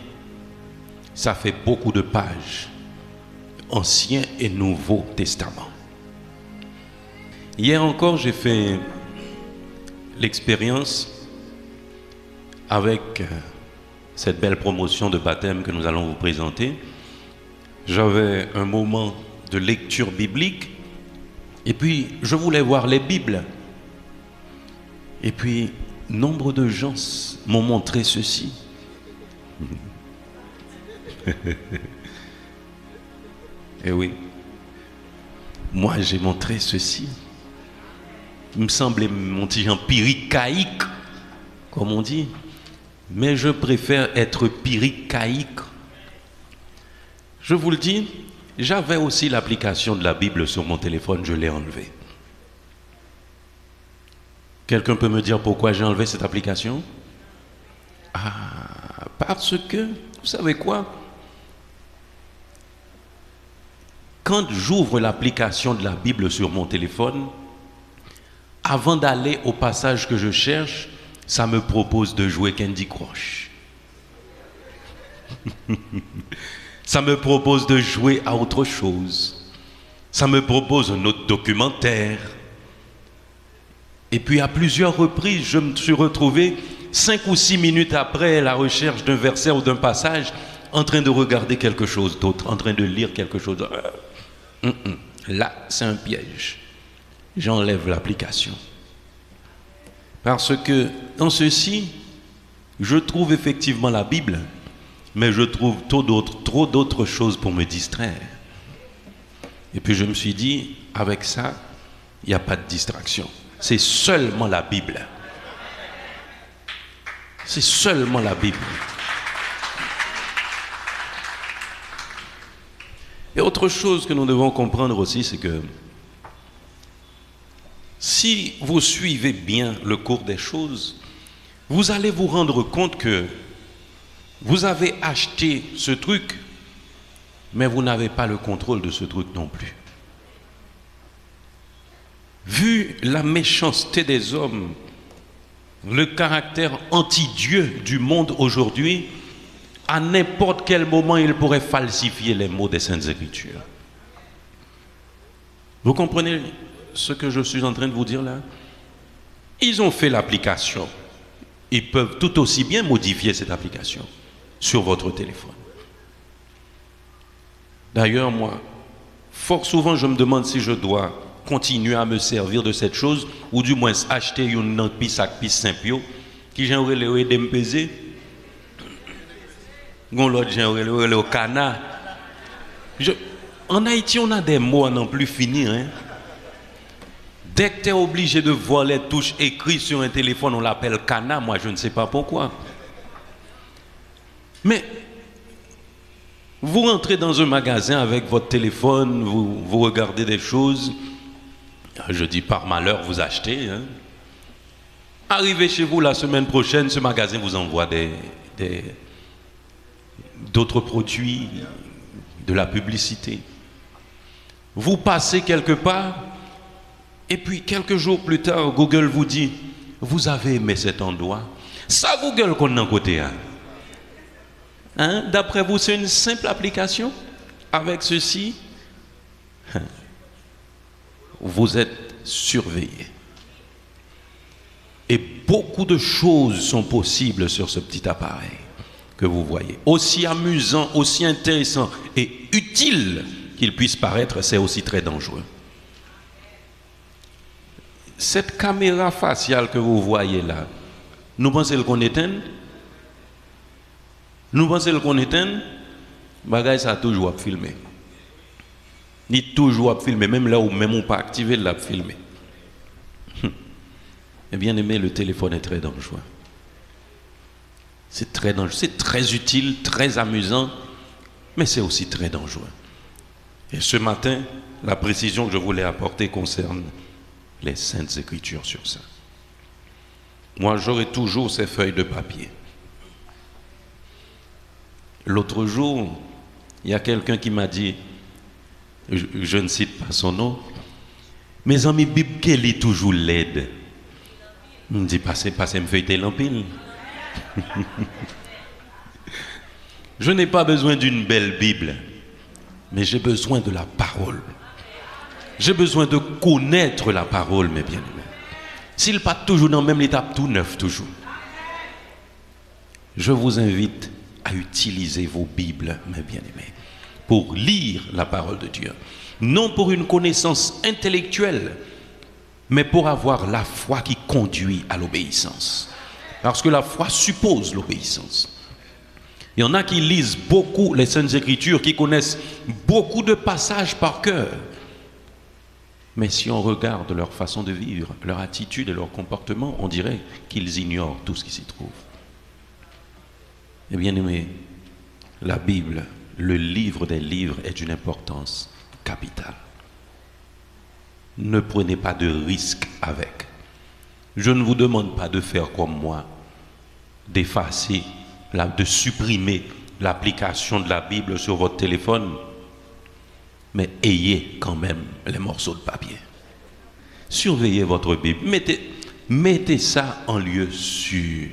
ça fait beaucoup de pages, Ancien et Nouveau Testament. Hier encore, j'ai fait l'expérience avec euh, cette belle promotion de baptême que nous allons vous présenter. J'avais un moment de lecture biblique et puis je voulais voir les Bibles. Et puis, nombre de gens m'ont montré ceci. Eh oui. Moi, j'ai montré ceci. Il me semblait mon petit empirique caïque, comme on dit. Mais je préfère être piricaïque. Je vous le dis, j'avais aussi l'application de la Bible sur mon téléphone, je l'ai enlevée. Quelqu'un peut me dire pourquoi j'ai enlevé cette application? Ah, parce que, vous savez quoi? Quand j'ouvre l'application de la Bible sur mon téléphone, avant d'aller au passage que je cherche, ça me propose de jouer Candy Crush. ça me propose de jouer à autre chose. Ça me propose un autre documentaire. Et puis à plusieurs reprises, je me suis retrouvé cinq ou six minutes après la recherche d'un verset ou d'un passage, en train de regarder quelque chose d'autre, en train de lire quelque chose. hum. Là, c'est un piège. J'enlève l'application. Parce que dans ceci, je trouve effectivement la Bible, mais je trouve trop d'autres choses pour me distraire. Et puis je me suis dit, avec ça, il n'y a pas de distraction. C'est seulement la Bible. C'est seulement la Bible. Et autre chose que nous devons comprendre aussi, c'est que si vous suivez bien le cours des choses, vous allez vous rendre compte que vous avez acheté ce truc, mais vous n'avez pas le contrôle de ce truc non plus. Vu la méchanceté des hommes, le caractère anti-Dieu du monde aujourd'hui, à n'importe quel moment, il pourrait falsifier les mots des Saintes Écritures. Vous comprenez ce que je suis en train de vous dire là? Ils ont fait l'application. Ils peuvent tout aussi bien modifier cette application sur votre téléphone. D'ailleurs, moi, fort souvent, je me demande si je dois continuer à me servir de cette chose, ou du moins acheter une autre piste à piste simple, qui j'aimerais le aider me peser. L'autre le En Haïti, on a des mots à n'en plus finir. Hein? Dès que tu es obligé de voir les touches écrites sur un téléphone, on l'appelle cana. Moi, je ne sais pas pourquoi. Mais vous rentrez dans un magasin avec votre téléphone, vous, vous regardez des choses. Je dis par malheur, vous achetez. hein. Arrivez chez vous la semaine prochaine, ce magasin vous envoie d'autres produits, de la publicité. Vous passez quelque part, et puis quelques jours plus tard, Google vous dit, vous avez aimé cet endroit. Ça, Google qu'on a côté. Hein? Hein? D'après vous, c'est une simple application Avec ceci, vous êtes surveillé. Et beaucoup de choses sont possibles sur ce petit appareil que vous voyez. Aussi amusant, aussi intéressant et utile qu'il puisse paraître, c'est aussi très dangereux. Cette caméra faciale que vous voyez là, nous pensons qu'on éteint? Nous pensons qu'on éteint? Bagay ça a toujours à filmer. Ni toujours à filmer, même là où même on pas activé l'a filmer. Et bien aimé, le téléphone est très dangereux. C'est très dangereux, c'est très utile, très amusant, mais c'est aussi très dangereux. Et ce matin, la précision que je voulais apporter concerne les saintes écritures sur ça. Moi, j'aurai toujours ces feuilles de papier. L'autre jour, il y a quelqu'un qui m'a dit, je, ne cite pas son nom, mes amis Bible qu'elle est toujours laide. Je me dis, passez, passez, me feuilleter l'empile. je n'ai pas besoin d'une belle Bible, mais j'ai besoin de la parole. J'ai besoin de connaître la parole, mes bien-aimés. S'il pas toujours dans la même étape, tout neuf toujours. Je vous invite à utiliser vos Bibles, mes bien-aimés, pour lire la parole de Dieu. Non pour une connaissance intellectuelle, mais pour avoir la foi qui conduit à l'obéissance. Parce que la foi suppose l'obéissance. Il y en a qui lisent beaucoup les Saintes Écritures, qui connaissent beaucoup de passages par cœur. Mais si on regarde leur façon de vivre, leur attitude et leur comportement, on dirait qu'ils ignorent tout ce qui s'y trouve. Et bien aimé, la Bible, le livre des livres est d'une importance capitale. Ne prenez pas de risques avec. Je ne vous demande pas de faire comme moi, d'effacer, de supprimer l'application de la Bible sur votre téléphone, mais ayez quand même les morceaux de papier. Surveillez votre Bible. Mettez, mettez ça en lieu sûr.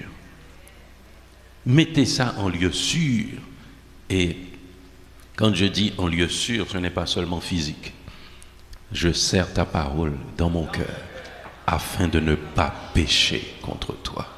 Mettez ça en lieu sûr. Et quand je dis en lieu sûr, ce n'est pas seulement physique. Je serre ta parole dans mon cœur afin de ne pas pécher contre toi.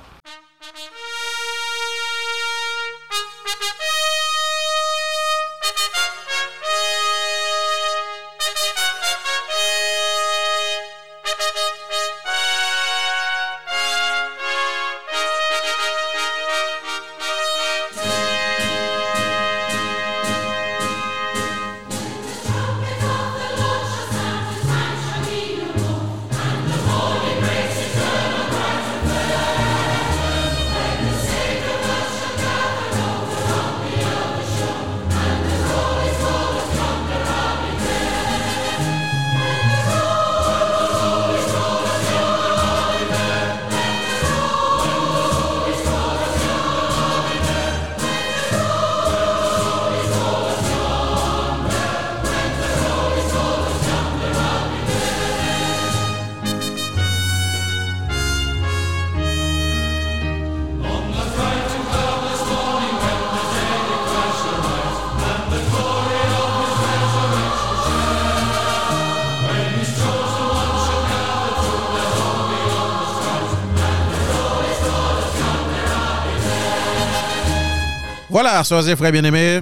Voilà, soeurs et frères bien-aimés.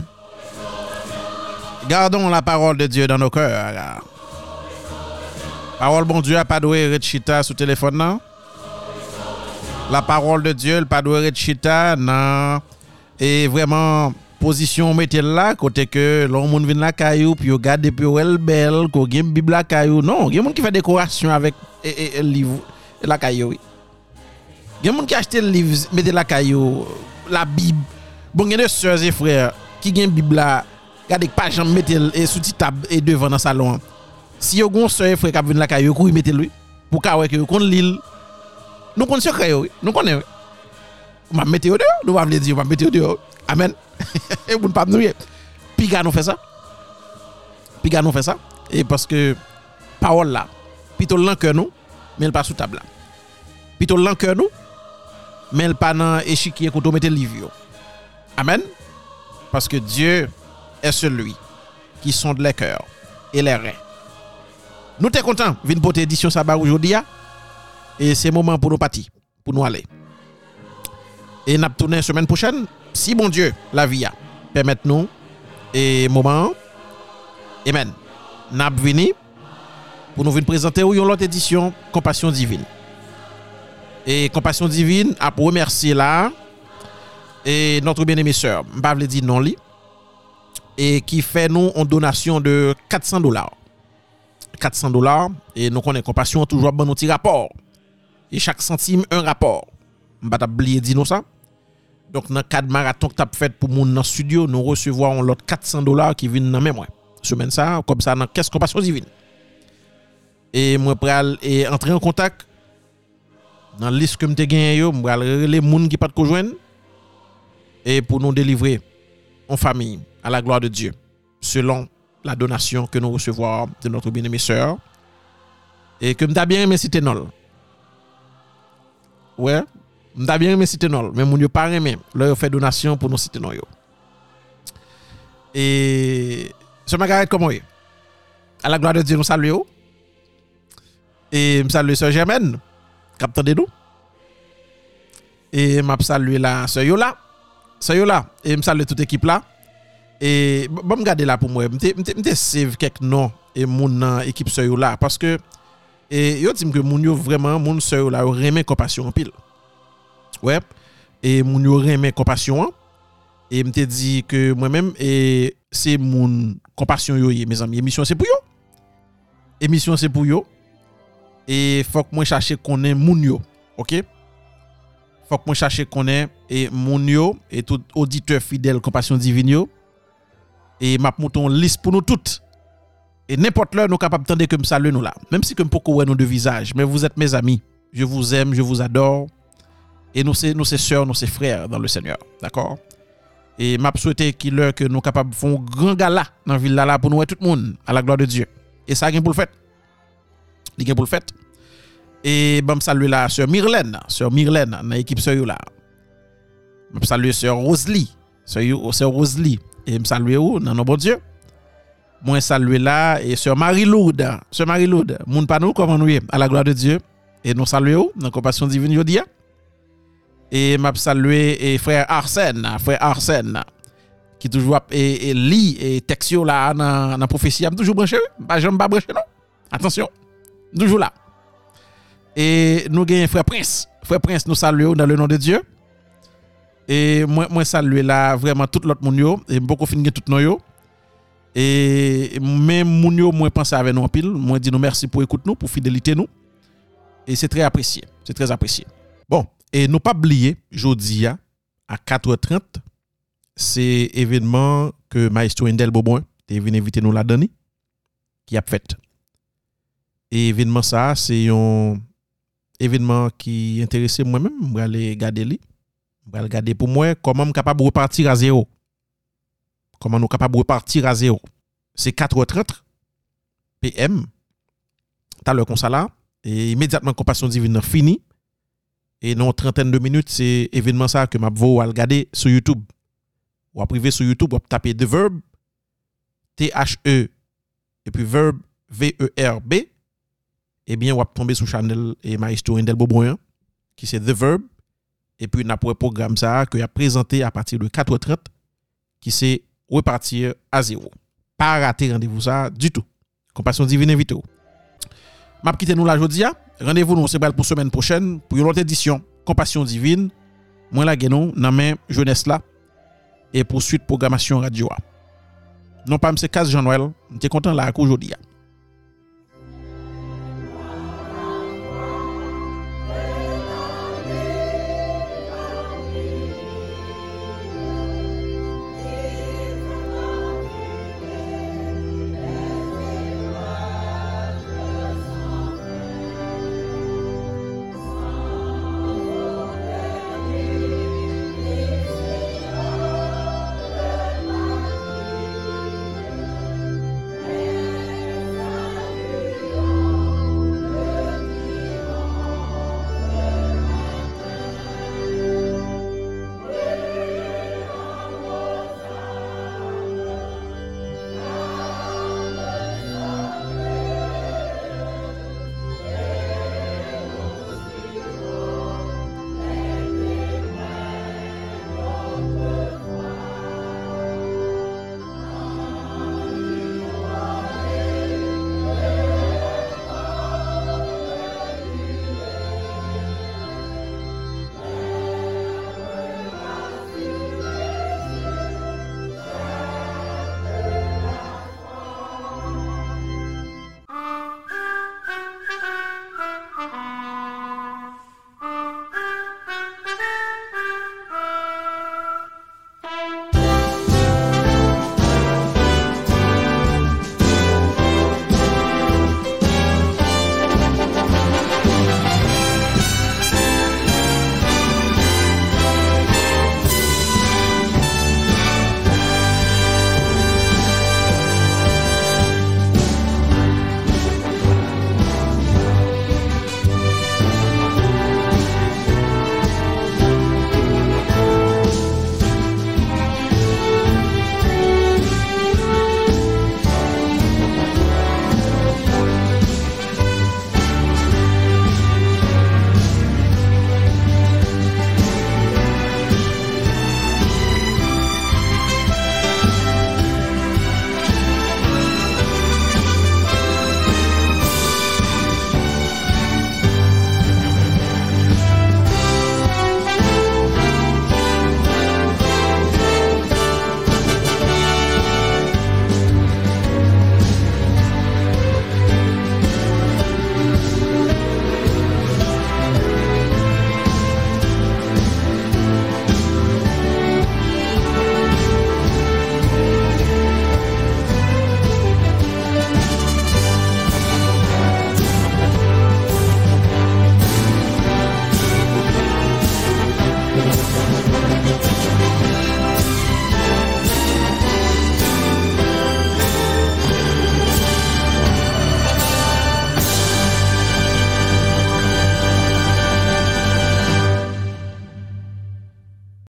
Gardons la parole de Dieu dans nos cœurs. Parole bon Dieu a pas doué rechita sous téléphone non? La parole de Dieu, le pas doué rechita non? Et vraiment position mettez là côté que l'on moun vinn la caillou puis yo garde puis yo el belle ko gen bible la caillou. Non, il y a moun qui fait décoration avec et, livre la caillou. Il y a moun qui achète le livre, mettez la caillou, la Bible. Bon gen de sèz e frè, ki gen bibla, gade k pa jam metel e sou ti tab e devan nan salon. Si yo gon sèz e frè kap ven la kayo, yo kou yi metel we, pou ka wè ki yo kon l'il. Nou kon sè kayo we, nou kon ne we. Ou ma metel yo de yo, nou wav le di yo, ma metel yo de yo. Amen. e moun pap nou ye. Piga nou fè sa. Piga nou fè sa. E paske parol la, pito lankè nou, men l pa sou tab la. Pito lankè nou, men l pa nan eshikye koto metel liv yo. Amen. Parce que Dieu est celui qui sonde les cœurs et les reins. Nous t'es contents, vin pour édition Sabah aujourd'hui. Et c'est moment pour nous partir, pour nous aller. Et nous tourner semaine prochaine, si bon Dieu, la vie a, permette-nous, et moment, Amen. Nous vini pour nous présenter une autre édition Compassion Divine. Et Compassion Divine a remercier là, et notre bien-aimé sœur, je ne dire non li, et qui fait nous une donation de 400 dollars. 400 dollars, et nous connaissons compassion toujours bon petit rapport. Et chaque centime, un rapport. Je ne oublier dire non ça. Donc, dans le cadre marathon que tu as fait pour mon dans le studio, nous recevons l'autre 400 dollars qui viennent dans même mois. Semaine ça, comme ça, dans caisse compassion divine. Et moi, je entrer en contact dans la liste que je gagné, je vais les gens qui ne peuvent pas et pour nous délivrer en famille à la gloire de Dieu, selon la donation que nous recevons de notre bien-aimée sœur. Et que m'ta bien aimé citer non. Ouais, m'ta bien aimé citer non, mais mon yo pas aimé leur fait donation pour nous citer yo. Et ce Margaret comment est? À la gloire de Dieu nous saluons. Et me salue sœur Germaine, capteur de nous. Et m'a salué la sœur Yola. Soyo la, e msalve tout ekip la. E bom gade la pou mwen, mte save kek non e moun nan ekip soyo la. Paske e, yo tim ke moun yo vreman, moun soyo la yo reme kopasyon pil. Wep, e moun yo reme kopasyon. E mte di ke mwen men, e se moun kopasyon yo ye, me zami. Emisyon se pou yo. Emisyon se pou yo. E fok mwen chache konen moun yo. Ok? Faut que moi chercher qu'on est et moun yo et tout auditeur fidèle compassion divine yo et m'a mouton liste pour nous toutes. Et n'importe l'heure nous capable tendre que me salue nous là, même si comme pourquoi ouais nous de visage, mais vous êtes mes amis. Je vous aime, je vous adore. Et nous c'est nous c'est sœurs, nous c'est frères dans le Seigneur, d'accord? Et m'a souhaité qu'il l'heure que nous faire un grand gala dans ville là, pour nous tout le monde à la gloire de Dieu. Et ça gagne pour le fait. Il gagne pour le fait. Et bon, saluer la sœur Myrlène, sœur Myrlène, dans l'équipe sœur là. Je salue sœur Rosalie, sœur Rosalie. Et je salue où? Dans nos bon Dieu. Moi saluer là et sœur Marie-Lourde, sœur Marie-Lourde, moun pas nous comment nous à la gloire de Dieu. Et nous saluons dans compassion divine yo dia. Et m'a saluer et frère Arsène, frère Arsène qui toujours et, et lit et textio là dans dans prophétie, am toujours branché, pas jamais branché non. Attention. Toujours là. Et nous gagnons frère Prince. Frère Prince, nous saluons dans le nom de Dieu. Et moi, moi saluer là vraiment tout l'autre monde. Et beaucoup fin tout nous. Et même moun yo, moi pense avec nous en pile. Moi dis nous merci pour écouter nous, pour fidélité nous. Et c'est très apprécié. C'est très apprécié. Bon, et nous pas oublier, jeudi à 4h30, c'est événement que Maestro Indel Bobon est venu inviter nous là-dedans qui a fait. Et événement ça, c'est un événement qui intéressait moi-même, je vais aller regarder lui. Je vais regarder pour moi comment je suis capable de repartir à zéro. Comment nous capable de repartir à zéro. C'est 4h30 PM. T'as le constat là. Et immédiatement, compassion divine fini. Et non, trentaine de minutes, c'est événement ça que je vais regarder sur YouTube. Ou à privé sur YouTube, ou à taper The Verb, T-H-E, et puis Verb, V-E-R-B, Eh bien, on va tomber sur channel et Maestro Indel Bobroyan, qui c'est The Verb. Et puis, on a pour un programme ça que a présenté à partir de 4h30, qui c'est repartir à zéro. Pas rater rendez-vous ça du tout. Compassion divine invite. M'a quitté nous la jodia. Rendez-vous nous c'est pour semaine prochaine pour une autre édition Compassion divine. Moi la genou nan men jeunesse là et poursuite programmation radio. Non pas M. 15 Jean-Noël, j'étais content là aujourd'hui.